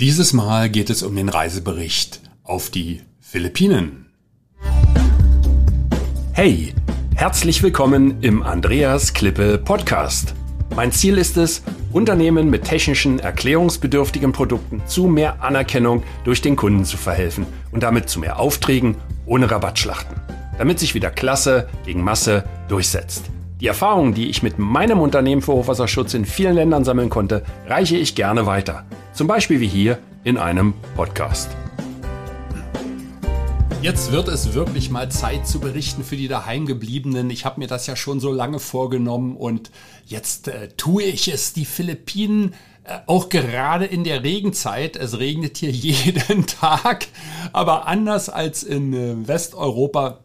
Dieses Mal geht es um den Reisebericht auf die Philippinen. Hey, herzlich willkommen im Andreas Klippe Podcast. Mein Ziel ist es, Unternehmen mit technischen, erklärungsbedürftigen Produkten zu mehr Anerkennung durch den Kunden zu verhelfen und damit zu mehr Aufträgen ohne Rabattschlachten, damit sich wieder Klasse gegen Masse durchsetzt. Die Erfahrungen, die ich mit meinem Unternehmen für Hochwasserschutz in vielen Ländern sammeln konnte, reiche ich gerne weiter. Zum Beispiel wie hier in einem Podcast. Jetzt wird es wirklich mal Zeit zu berichten für die daheimgebliebenen. Ich habe mir das ja schon so lange vorgenommen und jetzt äh, tue ich es. Die Philippinen, äh, auch gerade in der Regenzeit, es regnet hier jeden Tag, aber anders als in äh, Westeuropa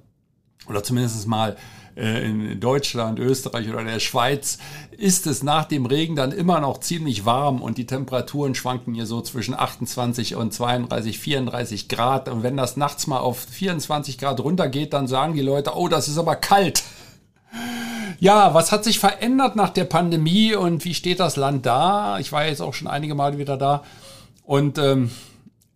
oder zumindest mal in Deutschland, Österreich oder der Schweiz ist es nach dem Regen dann immer noch ziemlich warm und die Temperaturen schwanken hier so zwischen 28 und 32, 34 Grad. Und wenn das nachts mal auf 24 Grad runtergeht, dann sagen die Leute, oh, das ist aber kalt. Ja, was hat sich verändert nach der Pandemie und wie steht das Land da? Ich war jetzt auch schon einige Mal wieder da. Und ähm,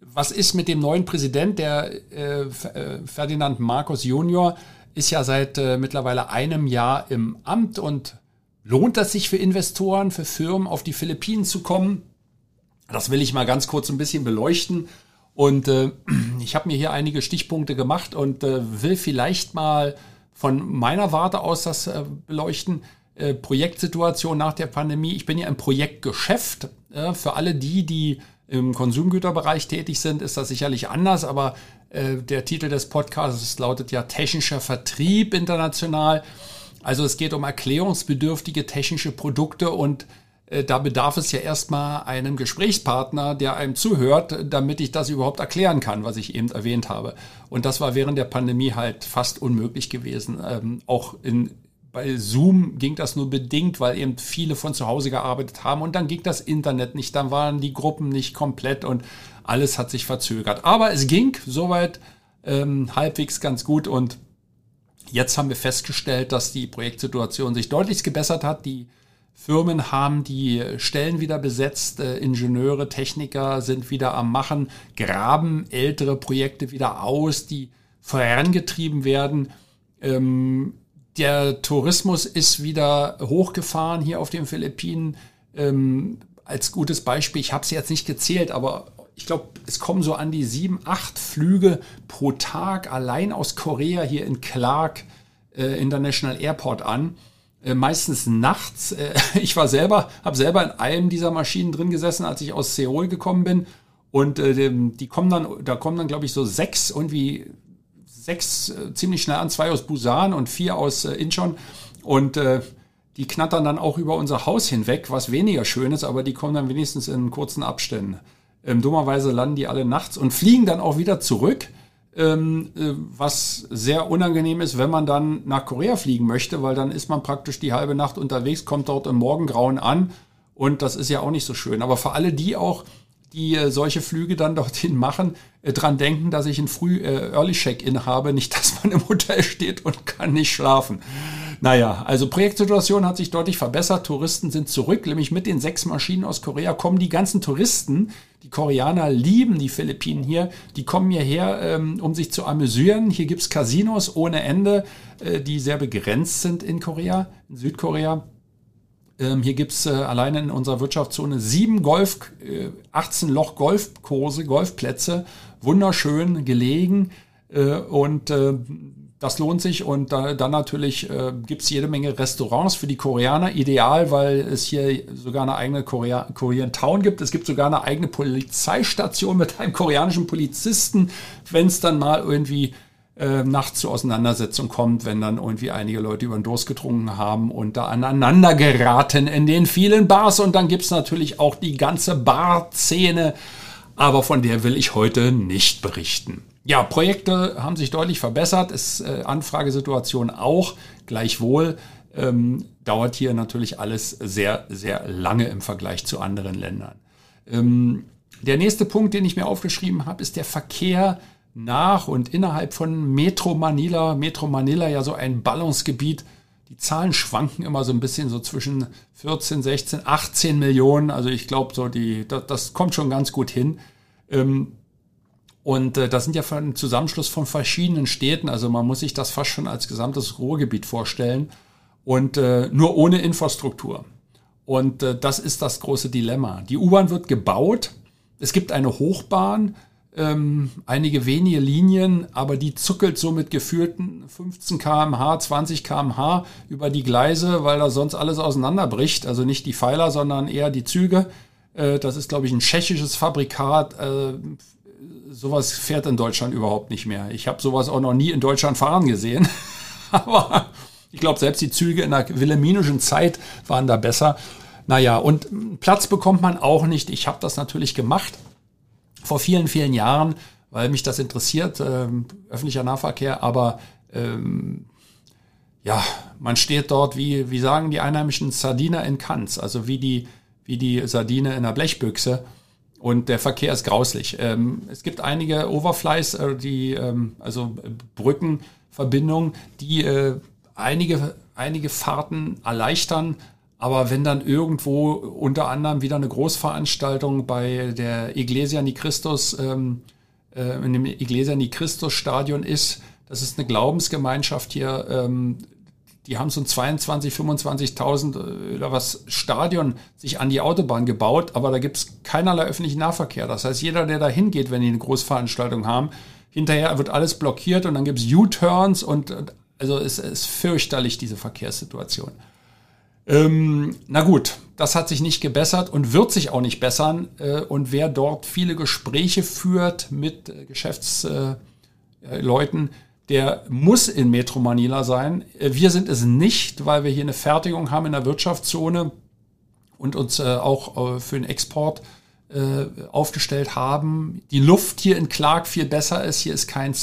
was ist mit dem neuen Präsident, der äh, äh Ferdinand Marcos Junior? Ist ja seit äh, mittlerweile einem Jahr im Amt und lohnt das sich für Investoren, für Firmen auf die Philippinen zu kommen? Das will ich mal ganz kurz ein bisschen beleuchten. Und äh, ich habe mir hier einige Stichpunkte gemacht und äh, will vielleicht mal von meiner Warte aus das äh, beleuchten. Äh, Projektsituation nach der Pandemie. Ich bin ja im Projektgeschäft. Äh, für alle die, die im Konsumgüterbereich tätig sind, ist das sicherlich anders, aber der Titel des Podcasts lautet ja Technischer Vertrieb international. Also es geht um erklärungsbedürftige technische Produkte und äh, da bedarf es ja erstmal einem Gesprächspartner, der einem zuhört, damit ich das überhaupt erklären kann, was ich eben erwähnt habe. Und das war während der Pandemie halt fast unmöglich gewesen. Ähm, auch in bei Zoom ging das nur bedingt, weil eben viele von zu Hause gearbeitet haben und dann ging das Internet nicht, dann waren die Gruppen nicht komplett und alles hat sich verzögert. Aber es ging soweit ähm, halbwegs ganz gut und jetzt haben wir festgestellt, dass die Projektsituation sich deutlich gebessert hat. Die Firmen haben die Stellen wieder besetzt, äh, Ingenieure, Techniker sind wieder am Machen, graben ältere Projekte wieder aus, die vorangetrieben werden. Ähm, der Tourismus ist wieder hochgefahren hier auf den Philippinen. Ähm, als gutes Beispiel, ich habe es jetzt nicht gezählt, aber ich glaube, es kommen so an die sieben, acht Flüge pro Tag allein aus Korea hier in Clark äh, International Airport an. Äh, meistens nachts. Äh, ich war selber, habe selber in einem dieser Maschinen drin gesessen, als ich aus Seoul gekommen bin. Und äh, die kommen dann, da kommen dann, glaube ich, so sechs irgendwie sechs äh, ziemlich schnell an, zwei aus Busan und vier aus äh, Incheon. Und die knattern dann auch über unser Haus hinweg, was weniger schön ist, aber die kommen dann wenigstens in kurzen Abständen. Ähm, dummerweise landen die alle nachts und fliegen dann auch wieder zurück, ähm, äh, was sehr unangenehm ist, wenn man dann nach Korea fliegen möchte, weil dann ist man praktisch die halbe Nacht unterwegs, kommt dort im Morgengrauen an und das ist ja auch nicht so schön. Aber für alle die auch, die äh, solche Flüge dann dorthin machen, äh, dran denken, dass ich ein früh äh, Early Check-in habe, nicht, dass man im Hotel steht und kann nicht schlafen. Naja, also Projektsituation hat sich deutlich verbessert. Touristen sind zurück, nämlich mit den sechs Maschinen aus Korea kommen die ganzen Touristen. Die Koreaner lieben die Philippinen hier. Die kommen hierher, ähm, um sich zu amüsieren. Hier gibt's Casinos ohne Ende, äh, die sehr begrenzt sind in Korea, in Südkorea. Ähm, hier gibt's äh, alleine in unserer Wirtschaftszone sieben Golf, äh, 18 Loch Golfkurse, Golfplätze, wunderschön gelegen äh, und äh, das lohnt sich und da, dann natürlich äh, gibt's jede Menge Restaurants für die Koreaner. Ideal, weil es hier sogar eine eigene Korea Korean Town gibt. Es gibt sogar eine eigene Polizeistation mit einem koreanischen Polizisten, wenn es dann mal irgendwie äh, nachts zur Auseinandersetzung kommt, wenn dann irgendwie einige Leute über den Durst getrunken haben und da aneinander geraten in den vielen Bars. Und dann gibt's natürlich auch die ganze Bar-Szene, aber von der will ich heute nicht berichten. Ja, Projekte haben sich deutlich verbessert, ist äh, Anfragesituation auch. Gleichwohl ähm, dauert hier natürlich alles sehr, sehr lange im Vergleich zu anderen Ländern. Ähm, der nächste Punkt, den ich mir aufgeschrieben habe, ist der Verkehr nach und innerhalb von Metro Manila. Metro Manila ja so ein Ballungsgebiet die Zahlen schwanken immer so ein bisschen so zwischen 14, 16, 18 Millionen. Also ich glaube, so die, das, das, kommt schon ganz gut hin. Ähm, und äh, das sind ja ein Zusammenschluss von verschiedenen Städten. Also man muss sich das fast schon als gesamtes Ruhrgebiet vorstellen. Und äh, nur ohne Infrastruktur. Und äh, das ist das große Dilemma. Die U-Bahn wird gebaut. Es gibt eine Hochbahn ähm, einige wenige Linien, aber die zuckelt so mit geführten 15 kmh, 20 kmh über die Gleise, weil da sonst alles auseinanderbricht. Also nicht die Pfeiler, sondern eher die Züge. Äh, das ist, glaube ich, ein tschechisches Fabrikat. Äh, sowas fährt in Deutschland überhaupt nicht mehr. Ich habe sowas auch noch nie in Deutschland fahren gesehen. aber ich glaube, selbst die Züge in der wilhelminischen Zeit waren da besser. Naja, und Platz bekommt man auch nicht. Ich habe das natürlich gemacht vor vielen, vielen Jahren, weil mich das interessiert, äh, öffentlicher Nahverkehr, aber ähm, ja, man steht dort wie, wie sagen die Einheimischen, Sardiner in Kanz, also wie die, wie die Sardine in der Blechbüchse. Und der Verkehr ist grauslich. Ähm, es gibt einige Overflies, äh, die, ähm, also Brückenverbindungen, die äh, einige, einige Fahrten erleichtern, aber wenn dann irgendwo unter anderem wieder eine Großveranstaltung bei der Iglesia Ni Christus, ähm, äh, in dem Iglesia Ni Christus Stadion ist, das ist eine Glaubensgemeinschaft hier, ähm, die haben so ein 22, 25.000 äh, oder was Stadion sich an die Autobahn gebaut, aber da gibt's keinerlei öffentlichen Nahverkehr. Das heißt, jeder, der da hingeht, wenn die eine Großveranstaltung haben, hinterher wird alles blockiert und dann gibt's U-Turns und also es ist fürchterlich, diese Verkehrssituation. Ähm, na gut, das hat sich nicht gebessert und wird sich auch nicht bessern. Äh, und wer dort viele Gespräche führt mit äh, Geschäftsleuten, äh, der muss in Metro Manila sein. Äh, wir sind es nicht, weil wir hier eine Fertigung haben in der Wirtschaftszone und uns äh, auch äh, für den Export aufgestellt haben. Die Luft hier in Clark viel besser ist. Hier ist kein,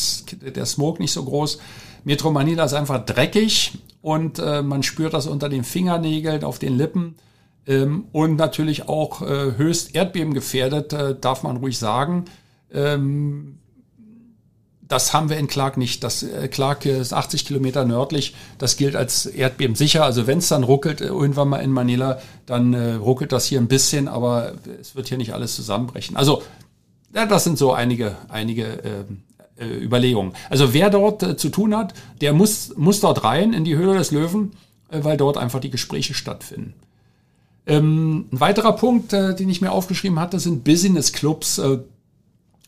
der Smoke nicht so groß. Metro Manila ist einfach dreckig und man spürt das unter den Fingernägeln, auf den Lippen ähm, und natürlich auch höchst erdbebengefährdet, äh, darf man ruhig sagen. Ähm, das haben wir in Clark nicht. Das äh, Clark ist 80 Kilometer nördlich. Das gilt als erdbebensicher. Also wenn es dann ruckelt, äh, irgendwann mal in Manila, dann äh, ruckelt das hier ein bisschen, aber es wird hier nicht alles zusammenbrechen. Also ja, das sind so einige, einige äh, äh, Überlegungen. Also wer dort äh, zu tun hat, der muss, muss dort rein in die Höhle des Löwen, äh, weil dort einfach die Gespräche stattfinden. Ähm, ein weiterer Punkt, äh, den ich mir aufgeschrieben hatte, sind Business Clubs. Äh,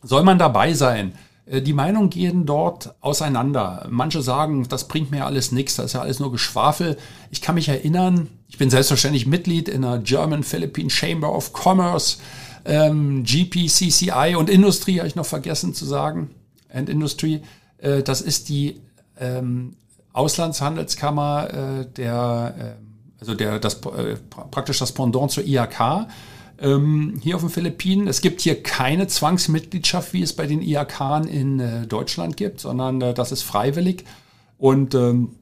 soll man dabei sein? Äh, die Meinungen gehen dort auseinander. Manche sagen, das bringt mir alles nichts, das ist ja alles nur Geschwafel. Ich kann mich erinnern, ich bin selbstverständlich Mitglied in der German Philippine Chamber of Commerce, ähm, GPCCI und Industrie, habe ich noch vergessen zu sagen and Industry. Äh, das ist die ähm, Auslandshandelskammer äh, der, äh, also der, das, äh, praktisch das Pendant zur IHK ähm, hier auf den Philippinen. Es gibt hier keine Zwangsmitgliedschaft, wie es bei den IHK in äh, Deutschland gibt, sondern äh, das ist freiwillig. Und ähm,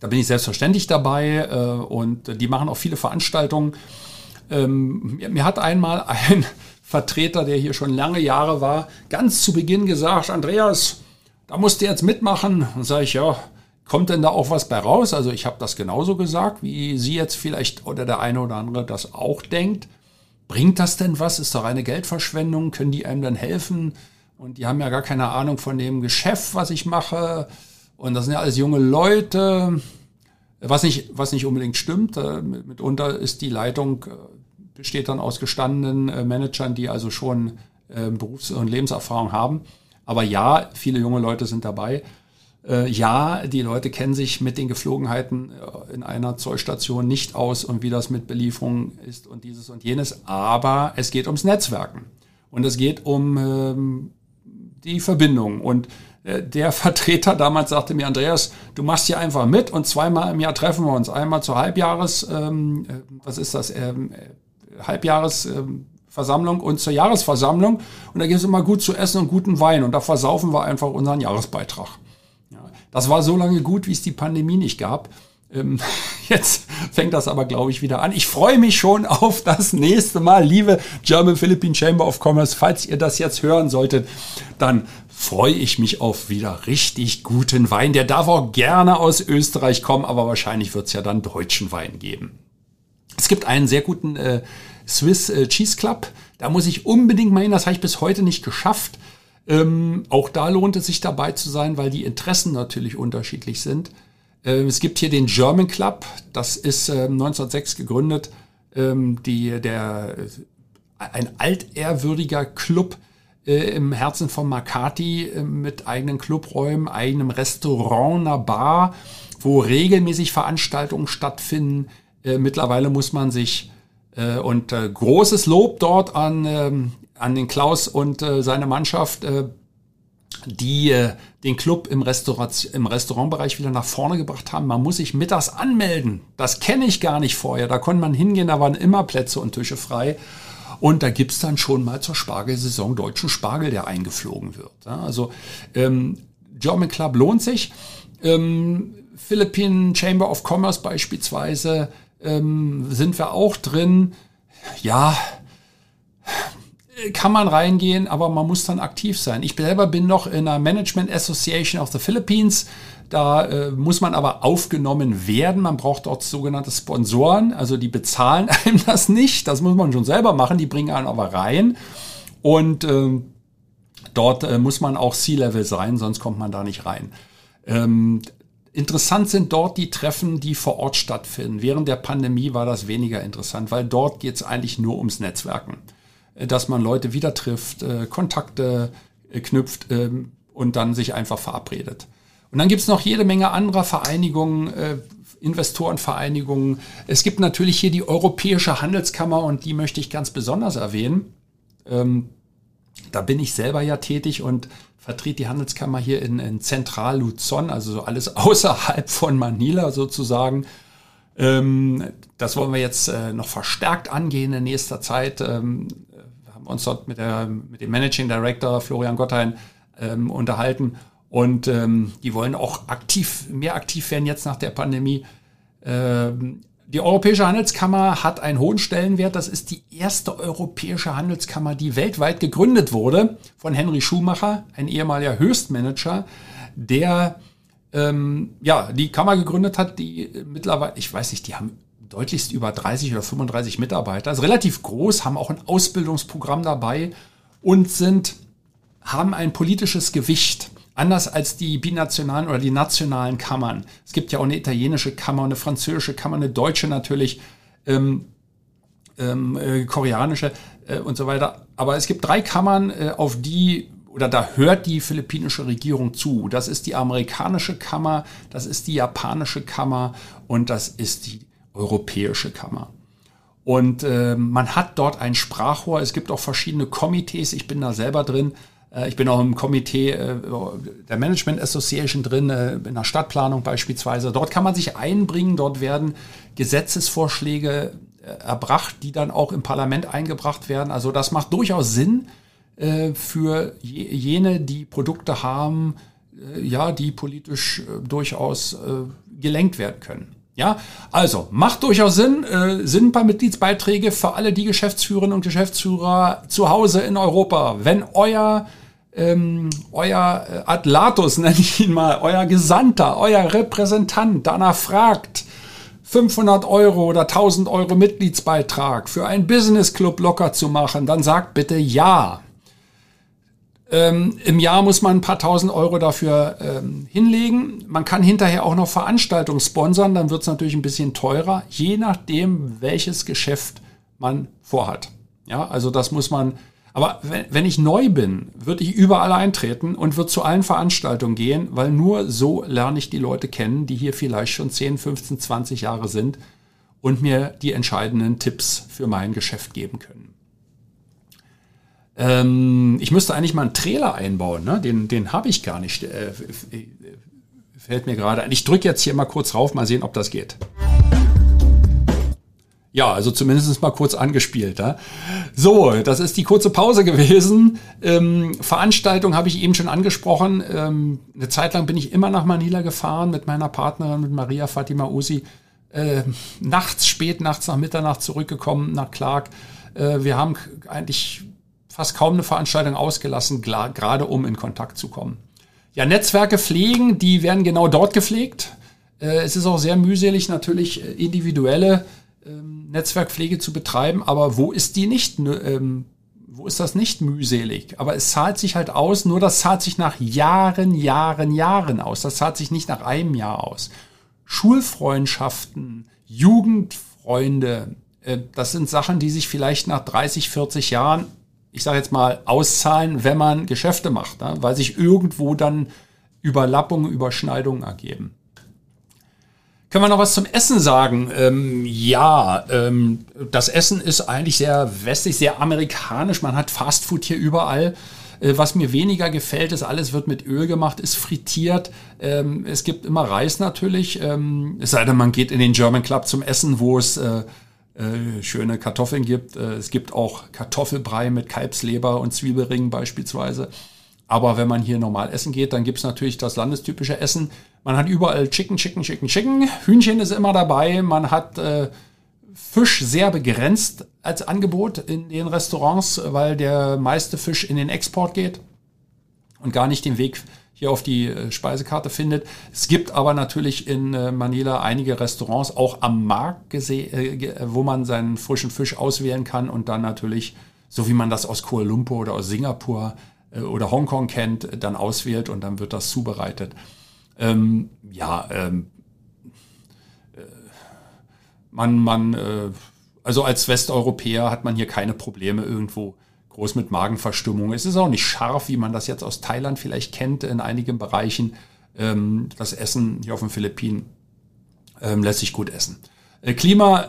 da bin ich selbstverständlich dabei äh, und die machen auch viele Veranstaltungen. Ähm, mir, mir hat einmal ein Vertreter, der hier schon lange Jahre war, ganz zu Beginn gesagt, Andreas, da musst du jetzt mitmachen. Und sage ich, ja, kommt denn da auch was bei raus? Also ich habe das genauso gesagt, wie Sie jetzt vielleicht oder der eine oder andere das auch denkt. Bringt das denn was? Ist doch eine Geldverschwendung? Können die einem dann helfen? Und die haben ja gar keine Ahnung von dem Geschäft, was ich mache. Und das sind ja alles junge Leute. Was nicht, was nicht unbedingt stimmt. Äh, mitunter ist die Leitung äh, besteht dann aus gestandenen äh, Managern, die also schon äh, Berufs- und Lebenserfahrung haben. Aber ja, viele junge Leute sind dabei. Äh, ja, die Leute kennen sich mit den Geflogenheiten äh, in einer Zollstation nicht aus und wie das mit Belieferung ist und dieses und jenes. Aber es geht ums Netzwerken und es geht um ähm, die Verbindung. Und äh, der Vertreter damals sagte mir, Andreas, du machst hier einfach mit und zweimal im Jahr treffen wir uns. Einmal zur Halbjahres, ähm, äh, was ist das, ähm, Halbjahresversammlung und zur Jahresversammlung. Und da gibt es immer gut zu essen und guten Wein. Und da versaufen wir einfach unseren Jahresbeitrag. Das war so lange gut, wie es die Pandemie nicht gab. Ähm, jetzt fängt das aber, glaube ich, wieder an. Ich freue mich schon auf das nächste Mal, liebe German Philippine Chamber of Commerce. Falls ihr das jetzt hören solltet, dann freue ich mich auf wieder richtig guten Wein. Der darf auch gerne aus Österreich kommen, aber wahrscheinlich wird es ja dann deutschen Wein geben. Es gibt einen sehr guten äh, Swiss äh, Cheese Club. Da muss ich unbedingt mal hin. Das habe ich bis heute nicht geschafft. Ähm, auch da lohnt es sich dabei zu sein, weil die Interessen natürlich unterschiedlich sind. Äh, es gibt hier den German Club. Das ist äh, 1906 gegründet. Ähm, die, der, ein altehrwürdiger Club äh, im Herzen von Makati äh, mit eigenen Clubräumen, eigenem Restaurant, einer Bar, wo regelmäßig Veranstaltungen stattfinden. Äh, mittlerweile muss man sich äh, und äh, großes Lob dort an, ähm, an den Klaus und äh, seine Mannschaft, äh, die äh, den Club im, Restaurat im Restaurantbereich wieder nach vorne gebracht haben. Man muss sich mittags anmelden. Das kenne ich gar nicht vorher. Da konnte man hingehen, da waren immer Plätze und Tische frei. Und da gibt's dann schon mal zur Spargelsaison deutschen Spargel, der eingeflogen wird. Ja, also ähm, German Club lohnt sich. Ähm, Philippine Chamber of Commerce beispielsweise ähm, sind wir auch drin. Ja, kann man reingehen, aber man muss dann aktiv sein. Ich selber bin noch in einer Management Association of the Philippines. Da äh, muss man aber aufgenommen werden. Man braucht dort sogenannte Sponsoren. Also die bezahlen einem das nicht. Das muss man schon selber machen. Die bringen einen aber rein. Und äh, dort äh, muss man auch C-Level sein, sonst kommt man da nicht rein. Ähm, Interessant sind dort die Treffen, die vor Ort stattfinden. Während der Pandemie war das weniger interessant, weil dort geht es eigentlich nur ums Netzwerken. Äh, dass man Leute wieder trifft, äh, Kontakte äh, knüpft ähm, und dann sich einfach verabredet. Und dann gibt es noch jede Menge anderer Vereinigungen, Investorenvereinigungen. Es gibt natürlich hier die Europäische Handelskammer und die möchte ich ganz besonders erwähnen. Ähm, da bin ich selber ja tätig und vertritt die Handelskammer hier in, in Zentral-Luzon, also so alles außerhalb von Manila sozusagen. Ähm, das wollen wir jetzt äh, noch verstärkt angehen in nächster Zeit. Ähm, uns dort mit, der, mit dem Managing Director Florian Gotthein ähm, unterhalten und ähm, die wollen auch aktiv, mehr aktiv werden jetzt nach der Pandemie. Ähm, die Europäische Handelskammer hat einen hohen Stellenwert. Das ist die erste europäische Handelskammer, die weltweit gegründet wurde von Henry Schumacher, ein ehemaliger Höchstmanager, der ähm, ja die Kammer gegründet hat, die mittlerweile, ich weiß nicht, die haben deutlichst über 30 oder 35 Mitarbeiter, also relativ groß, haben auch ein Ausbildungsprogramm dabei und sind haben ein politisches Gewicht. Anders als die binationalen oder die nationalen Kammern. Es gibt ja auch eine italienische Kammer, eine französische Kammer, eine deutsche natürlich, ähm, ähm, äh, koreanische äh, und so weiter. Aber es gibt drei Kammern, äh, auf die oder da hört die philippinische Regierung zu. Das ist die amerikanische Kammer, das ist die japanische Kammer und das ist die europäische Kammer. Und äh, man hat dort ein Sprachrohr. Es gibt auch verschiedene Komitees. Ich bin da selber drin. Äh, ich bin auch im Komitee äh, der Management Association drin, äh, in der Stadtplanung beispielsweise. Dort kann man sich einbringen, dort werden Gesetzesvorschläge erbracht, die dann auch im Parlament eingebracht werden. Also das macht durchaus Sinn für jene, die Produkte haben, ja, die politisch durchaus gelenkt werden können. Ja, also macht durchaus Sinn, äh, sind ein paar Mitgliedsbeiträge für alle die Geschäftsführerinnen und Geschäftsführer zu Hause in Europa. Wenn euer ähm, euer äh, Atlatus, nenne ich ihn mal, euer Gesandter, euer Repräsentant danach fragt, 500 Euro oder 1000 Euro Mitgliedsbeitrag für einen Business Club locker zu machen, dann sagt bitte ja. Ähm, Im Jahr muss man ein paar tausend Euro dafür ähm, hinlegen. Man kann hinterher auch noch Veranstaltungen sponsern, dann wird es natürlich ein bisschen teurer, je nachdem, welches Geschäft man vorhat. Ja, also das muss man aber wenn, wenn ich neu bin, würde ich überall eintreten und würde zu allen Veranstaltungen gehen, weil nur so lerne ich die Leute kennen, die hier vielleicht schon 10, 15, 20 Jahre sind und mir die entscheidenden Tipps für mein Geschäft geben können. Ähm, ich müsste eigentlich mal einen Trailer einbauen, ne? den, den habe ich gar nicht. Äh, fällt mir gerade ein. Ich drücke jetzt hier mal kurz rauf, mal sehen, ob das geht. Ja, also zumindest mal kurz angespielt. Ja? So, das ist die kurze Pause gewesen. Ähm, Veranstaltung habe ich eben schon angesprochen. Ähm, eine Zeit lang bin ich immer nach Manila gefahren mit meiner Partnerin, mit Maria Fatima Usi. äh, nachts, spät nachts nach Mitternacht zurückgekommen nach Clark. Äh, wir haben eigentlich fast kaum eine Veranstaltung ausgelassen, gerade um in Kontakt zu kommen. Ja, Netzwerke pflegen, die werden genau dort gepflegt. Äh, es ist auch sehr mühselig, natürlich äh, individuelle ähm, Netzwerkpflege zu betreiben, aber wo ist die nicht? Ähm, wo ist das nicht mühselig? Aber es zahlt sich halt aus, nur das zahlt sich nach Jahren, Jahren, Jahren aus. Das zahlt sich nicht nach einem Jahr aus. Schulfreundschaften, Jugendfreunde, äh, das sind Sachen, die sich vielleicht nach 30, 40 Jahren, ich sage jetzt mal, auszahlen, wenn man Geschäfte macht, ne? weil sich irgendwo dann Überlappungen, Überschneidungen ergeben. Können wir noch was zum Essen sagen? Ähm, ja, ähm, das Essen ist eigentlich sehr westlich, sehr amerikanisch. Man hat Fastfood hier überall. Äh, was mir weniger gefällt, ist, alles wird mit Öl gemacht, ist frittiert. Ähm, es gibt immer Reis natürlich. Ähm, es sei denn, man geht in den German Club zum Essen, wo es äh, äh, schöne Kartoffeln gibt. Äh, es gibt auch Kartoffelbrei mit Kalbsleber und Zwiebelringen beispielsweise. Aber wenn man hier normal essen geht, dann gibt's natürlich das landestypische Essen. Man hat überall Chicken, Chicken, Chicken, Chicken. Hühnchen ist immer dabei. Man hat äh, Fisch sehr begrenzt als Angebot in den Restaurants, weil der meiste Fisch in den Export geht und gar nicht den Weg hier auf die äh, Speisekarte findet. Es gibt aber natürlich in äh, Manila einige Restaurants, auch am Markt, äh, wo man seinen frischen Fisch auswählen kann und dann natürlich, so wie man das aus Kuala Lumpur oder aus Singapur oder Hongkong kennt, dann auswählt und dann wird das zubereitet. Ähm, ja, ähm, äh, man, man, äh, also als Westeuropäer hat man hier keine Probleme irgendwo groß mit Magenverstimmung. Es ist auch nicht scharf, wie man das jetzt aus Thailand vielleicht kennt in einigen Bereichen. Ähm, das Essen hier auf den Philippinen ähm, lässt sich gut essen. Äh, Klima, äh,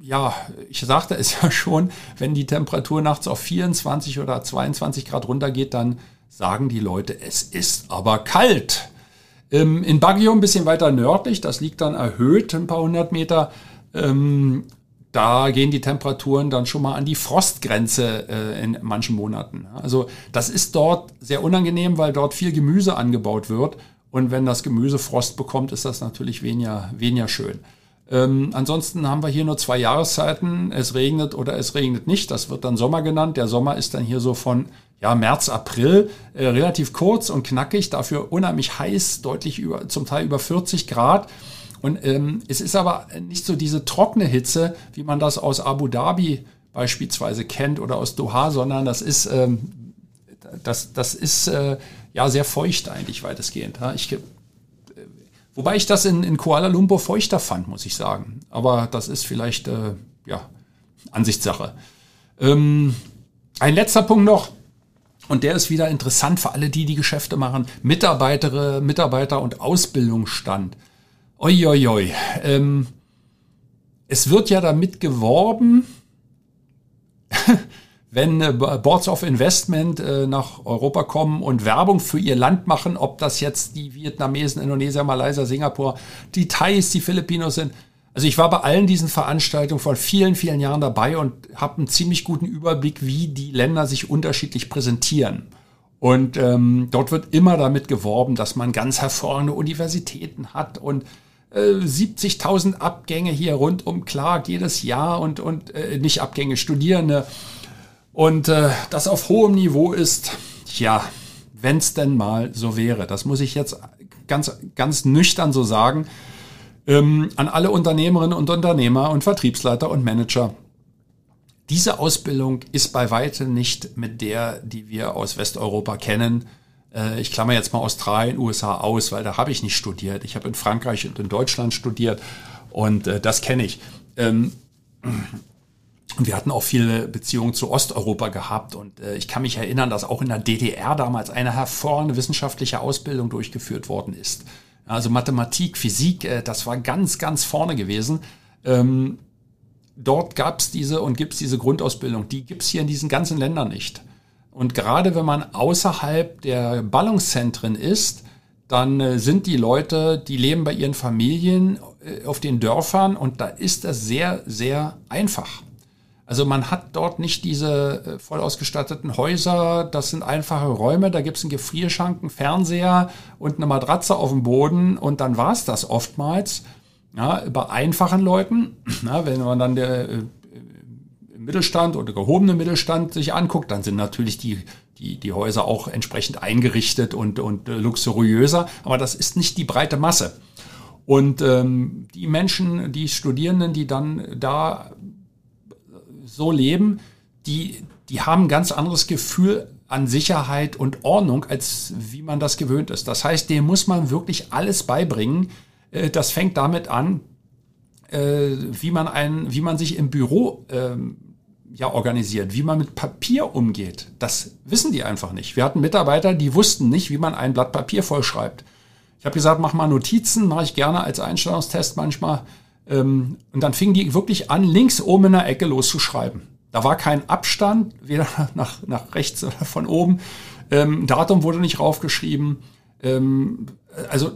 ja, ich sagte es ja schon, wenn die Temperatur nachts auf 24 oder 22 Grad runtergeht, dann sagen die Leute, es ist aber kalt. Ähm, in Baguio ein bisschen weiter nördlich, das liegt dann erhöht ein paar hundert Meter, da gehen die Temperaturen dann schon mal an die Frostgrenze äh, in manchen Monaten. Also das ist dort sehr unangenehm, weil dort viel Gemüse angebaut wird. Und wenn das Gemüse Frost bekommt, ist das natürlich weniger, weniger schön. Ähm, ansonsten haben wir hier nur zwei Jahreszeiten. Es regnet oder es regnet nicht. Das wird dann Sommer genannt. Der Sommer ist dann hier so von ja, März, April, äh, relativ kurz und knackig, dafür unheimlich heiß, deutlich über, zum Teil über 40 Grad. Und ähm, es ist aber nicht so diese trockene Hitze, wie man das aus Abu Dhabi beispielsweise kennt oder aus Doha, sondern das ist, ähm, das, das ist äh, ja sehr feucht eigentlich weitestgehend. Ja? Ich Wobei ich das in, in Kuala Lumpur feuchter fand, muss ich sagen. Aber das ist vielleicht, äh, ja, Ansichtssache. Ähm, ein letzter Punkt noch. Und der ist wieder interessant für alle, die die Geschäfte machen. Mitarbeiter, Mitarbeiter und Ausbildungsstand. Uiuiui. Ähm, es wird ja damit geworben, wenn äh, Boards of Investment äh, nach Europa kommen und Werbung für ihr Land machen, ob das jetzt die Vietnamesen, Indonesier, Malaysier, Singapur, die Thais, die Filipinos sind. Also ich war bei allen diesen Veranstaltungen vor vielen, vielen Jahren dabei und habe einen ziemlich guten Überblick, wie die Länder sich unterschiedlich präsentieren. Und ähm, dort wird immer damit geworben, dass man ganz hervorragende Universitäten hat und 70.000 Abgänge hier rund um Clark jedes Jahr und, und äh, nicht Abgänge, Studierende. Und äh, das auf hohem Niveau ist, ja, wenn es denn mal so wäre, das muss ich jetzt ganz, ganz nüchtern so sagen, ähm, an alle Unternehmerinnen und Unternehmer und Vertriebsleiter und Manager. Diese Ausbildung ist bei weitem nicht mit der, die wir aus Westeuropa kennen. Äh, ich klammer jetzt mal Australien, USA aus, weil da habe ich nicht studiert. Ich habe in Frankreich und in Deutschland studiert und äh, das kenne ich. Ähm, und wir hatten auch viele Beziehungen zu Osteuropa gehabt. Und äh, ich kann mich erinnern, dass auch in der DDR damals eine hervorragende wissenschaftliche Ausbildung durchgeführt worden ist. Also Mathematik, Physik, äh, das war ganz, ganz vorne gewesen. Ähm, dort gab es diese und gibt es diese Grundausbildung. Die gibt es hier in diesen ganzen Ländern nicht. Und gerade wenn man außerhalb der Ballungszentren ist, dann äh, sind die Leute, die leben bei ihren Familien äh, auf den Dörfern und da ist das sehr, sehr einfach. Also man hat dort nicht diese äh, voll ausgestatteten Häuser, das sind einfache Räume, da gibt es einen Gefrierschrank, einen Fernseher und eine Matratze auf dem Boden und dann war es das oftmals. Ja, bei einfachen Leuten, na, wenn man dann der Mittelstand oder gehobene Mittelstand sich anguckt, dann sind natürlich die, die, die Häuser auch entsprechend eingerichtet und, und äh, luxuriöser. Aber das ist nicht die breite Masse. Und ähm, die Menschen, die Studierenden, die dann da so leben, die, die haben ein ganz anderes Gefühl an Sicherheit und Ordnung, als wie man das gewöhnt ist. Das heißt, dem muss man wirklich alles beibringen. Äh, das fängt damit an, äh, wie man ein, wie man sich im Büro ähm, ja organisiert, wie man mit Papier umgeht. Das wissen die einfach nicht. Wir hatten Mitarbeiter, die wussten nicht, wie man ein Blatt Papier vollschreibt. Ich habe gesagt, mach mal Notizen, mache ich gerne als Einstellungstest manchmal. Ähm, und dann fingen die wirklich an, links oben in der Ecke loszuschreiben. Da war kein Abstand, weder nach, nach rechts oder von oben. Ähm, Datum wurde nicht raufgeschrieben. Ähm, also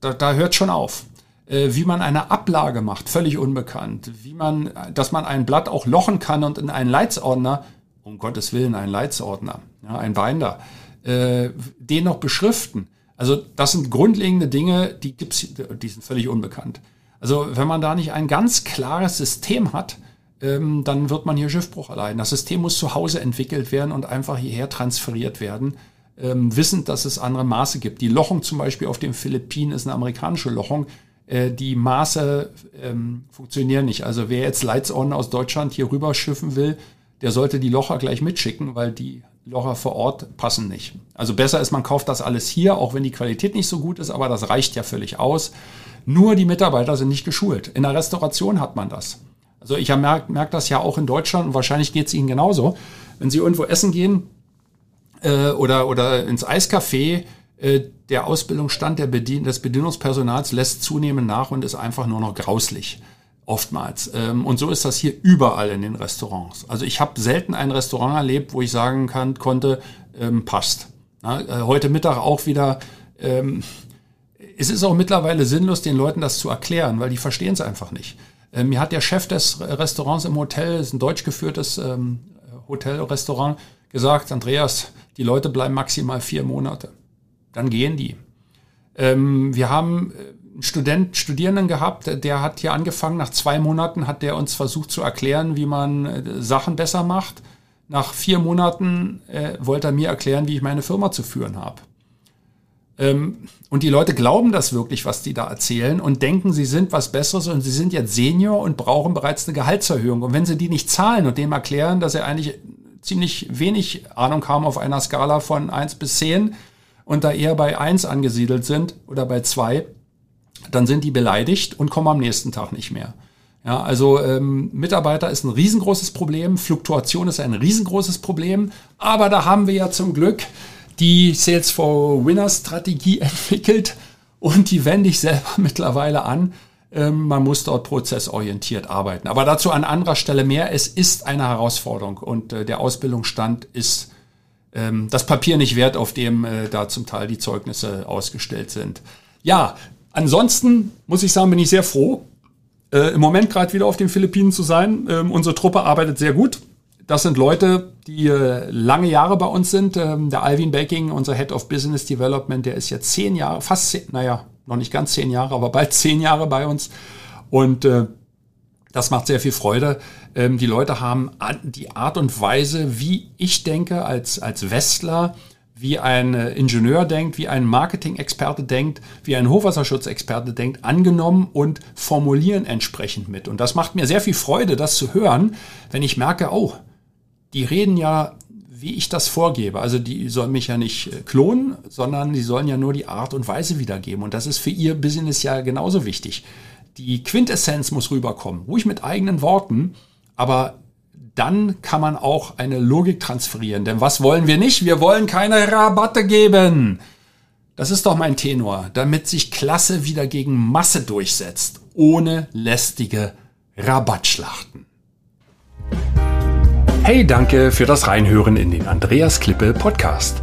da, da hört schon auf. Äh, wie man eine Ablage macht, völlig unbekannt. Wie man, dass man ein Blatt auch lochen kann und in einen Leitsordner, um Gottes Willen, einen Leitsordner, ja, ein Binder, äh, den noch beschriften. Also das sind grundlegende Dinge, die gibt's, die sind völlig unbekannt. Also wenn man da nicht ein ganz klares System hat, ähm, dann wird man hier Schiffbruch erleiden. Das System muss zu Hause entwickelt werden und einfach hierher transferiert werden, ähm, wissend, dass es andere Maße gibt. Die Lochung zum Beispiel auf den Philippinen ist eine amerikanische Lochung. Äh, die Maße ähm, funktionieren nicht. Also wer jetzt Leitsohren aus Deutschland hier rüber schiffen will, der sollte die Locher gleich mitschicken, weil die Locher vor Ort passen nicht. Also besser ist, man kauft das alles hier, auch wenn die Qualität nicht so gut ist, aber das reicht ja völlig aus. Nur die Mitarbeiter sind nicht geschult. In der Restauration hat man das. Also ich merke merk das ja auch in Deutschland und wahrscheinlich geht es Ihnen genauso. Wenn Sie irgendwo essen gehen äh, oder, oder ins Eiscafé, der Ausbildungsstand der Bedien des Bedienungspersonals lässt zunehmend nach und ist einfach nur noch grauslich. Oftmals. Ähm, und so ist das hier überall in den Restaurants. Also ich habe selten ein Restaurant erlebt, wo ich sagen kann, konnte, ähm, passt. Äh, heute Mittag auch wieder. Ähm, es ist auch mittlerweile sinnlos, den Leuten das zu erklären, weil die verstehen es einfach nicht. Äh, mir hat der Chef des Restaurants im Hotel, ist ein deutsch geführtes ähm, Hotelrestaurant, gesagt, Andreas, die Leute bleiben maximal vier Monate dann gehen die. Ähm, wir haben äh, einen Student, Studierenden gehabt, der hat hier angefangen, nach zwei Monaten hat der uns versucht zu erklären, wie man äh, Sachen besser macht. Nach vier Monaten äh, wollte er mir erklären, wie ich meine Firma zu führen habe. Ähm, und die Leute glauben das wirklich, was die da erzählen und denken, sie sind was Besseres und sie sind jetzt Senior und brauchen bereits eine Gehaltserhöhung. Und wenn sie die nicht zahlen und dem erklären, dass sie eigentlich ziemlich wenig Ahnung haben auf einer Skala von eins bis zehn und da eher bei eins angesiedelt sind oder bei zwei, dann sind die beleidigt und kommen am nächsten Tag nicht mehr. Ja, also ähm, Mitarbeiter ist ein riesengroßes Problem, Fluktuation ist ein riesengroßes Problem, aber da haben wir ja zum Glück die Sales for Winners Strategie entwickelt und die wende ich selber mittlerweile an. Ähm, man muss dort prozessorientiert arbeiten. Aber dazu an anderer Stelle mehr. Es ist eine Herausforderung und äh, der Ausbildungsstand ist ähm, das Papier nicht wert, auf dem äh, da zum Teil die Zeugnisse ausgestellt sind. Ja, ansonsten muss ich sagen, bin ich sehr froh, äh, im Moment gerade wieder auf den Philippinen zu sein. Ähm, unsere Truppe arbeitet sehr gut. Das sind Leute, die äh, lange Jahre bei uns sind. Ähm, der Alvin Baking, unser Head of Business Development, der ist jetzt zehn Jahre, fast zehn, naja, noch nicht ganz zehn Jahre, aber bald zehn Jahre bei uns. Und äh, das macht sehr viel Freude. Ähm, die Leute haben die Art und Weise, wie ich denke als, als Westler, wie ein äh, Ingenieur denkt, wie ein Marketing-Experte denkt, wie ein Hochwasserschutzexperte denkt, angenommen und formulieren entsprechend mit. Und das macht mir sehr viel Freude, das zu hören, wenn ich merke, oh, die reden ja, wie ich das vorgebe. Also die sollen mich ja nicht äh, klonen, sondern die sollen ja nur die Art und Weise wiedergeben. Und das ist für ihr Business ja genauso wichtig die Quintessenz muss rüberkommen, ruhig mit eigenen Worten, aber dann kann man auch eine Logik transferieren. Denn was wollen wir nicht? Wir wollen keine Rabatte geben. Das ist doch mein Tenor, damit sich Klasse wieder gegen Masse durchsetzt, ohne lästige Rabattschlachten. Hey, danke für das Reinhören in den Andreas Klippe Podcast.